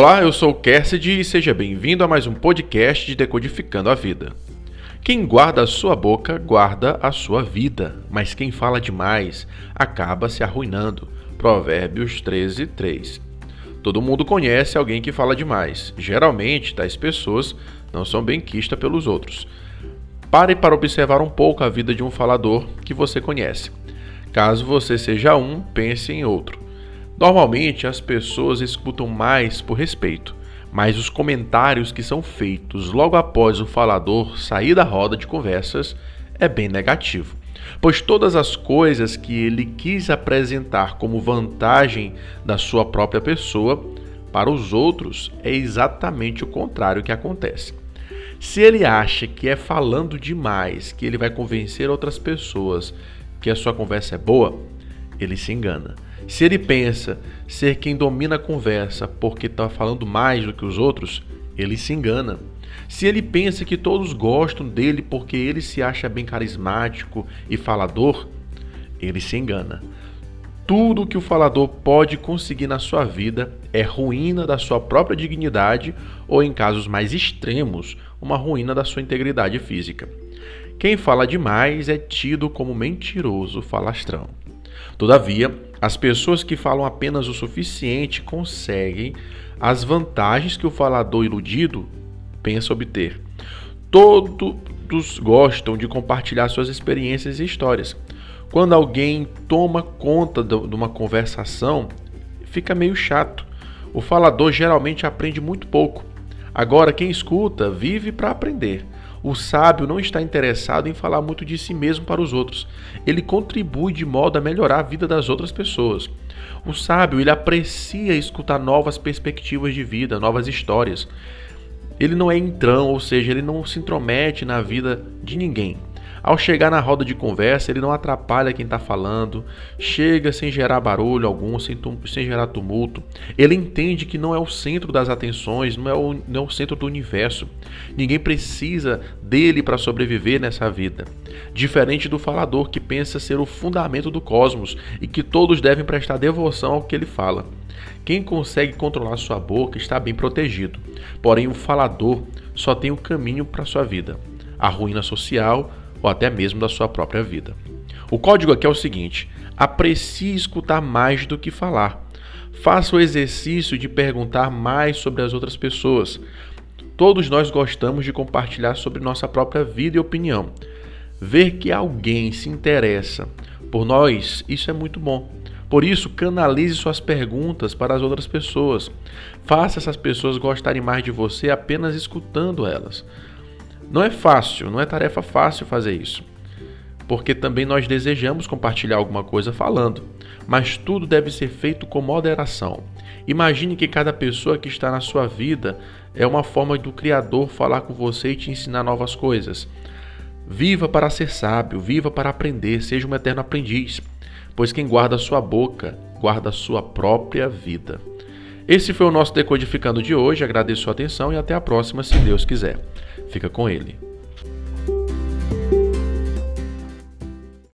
Olá, eu sou o Cassidy e seja bem-vindo a mais um podcast de Decodificando a Vida. Quem guarda a sua boca, guarda a sua vida, mas quem fala demais acaba se arruinando. Provérbios 13, 3. Todo mundo conhece alguém que fala demais. Geralmente, tais pessoas não são bem quistas pelos outros. Pare para observar um pouco a vida de um falador que você conhece. Caso você seja um, pense em outro. Normalmente as pessoas escutam mais por respeito, mas os comentários que são feitos logo após o falador sair da roda de conversas é bem negativo, pois todas as coisas que ele quis apresentar como vantagem da sua própria pessoa, para os outros é exatamente o contrário que acontece. Se ele acha que é falando demais que ele vai convencer outras pessoas que a sua conversa é boa, ele se engana. Se ele pensa ser quem domina a conversa porque está falando mais do que os outros, ele se engana. Se ele pensa que todos gostam dele porque ele se acha bem carismático e falador, ele se engana. Tudo que o falador pode conseguir na sua vida é ruína da sua própria dignidade ou, em casos mais extremos, uma ruína da sua integridade física. Quem fala demais é tido como mentiroso falastrão. Todavia, as pessoas que falam apenas o suficiente conseguem as vantagens que o falador iludido pensa obter. Todos gostam de compartilhar suas experiências e histórias. Quando alguém toma conta de uma conversação, fica meio chato. O falador geralmente aprende muito pouco. Agora, quem escuta vive para aprender. O sábio não está interessado em falar muito de si mesmo para os outros. Ele contribui de modo a melhorar a vida das outras pessoas. O sábio, ele aprecia escutar novas perspectivas de vida, novas histórias. Ele não é entrão, ou seja, ele não se intromete na vida de ninguém. Ao chegar na roda de conversa, ele não atrapalha quem está falando, chega sem gerar barulho algum, sem, sem, gerar tumulto. Ele entende que não é o centro das atenções, não é o, não é o centro do universo. Ninguém precisa dele para sobreviver nessa vida. Diferente do falador que pensa ser o fundamento do cosmos e que todos devem prestar devoção ao que ele fala. Quem consegue controlar sua boca está bem protegido. Porém, o falador só tem o um caminho para sua vida: a ruína social ou até mesmo da sua própria vida. O código aqui é o seguinte: aprecie escutar mais do que falar. Faça o exercício de perguntar mais sobre as outras pessoas. Todos nós gostamos de compartilhar sobre nossa própria vida e opinião. Ver que alguém se interessa por nós, isso é muito bom. Por isso, canalize suas perguntas para as outras pessoas. Faça essas pessoas gostarem mais de você apenas escutando elas. Não é fácil, não é tarefa fácil fazer isso, porque também nós desejamos compartilhar alguma coisa falando, mas tudo deve ser feito com moderação. Imagine que cada pessoa que está na sua vida é uma forma do Criador falar com você e te ensinar novas coisas. Viva para ser sábio, viva para aprender, seja um eterno aprendiz, pois quem guarda sua boca, guarda sua própria vida. Esse foi o nosso Decodificando de hoje. Agradeço a atenção e até a próxima, se Deus quiser. Fica com ele.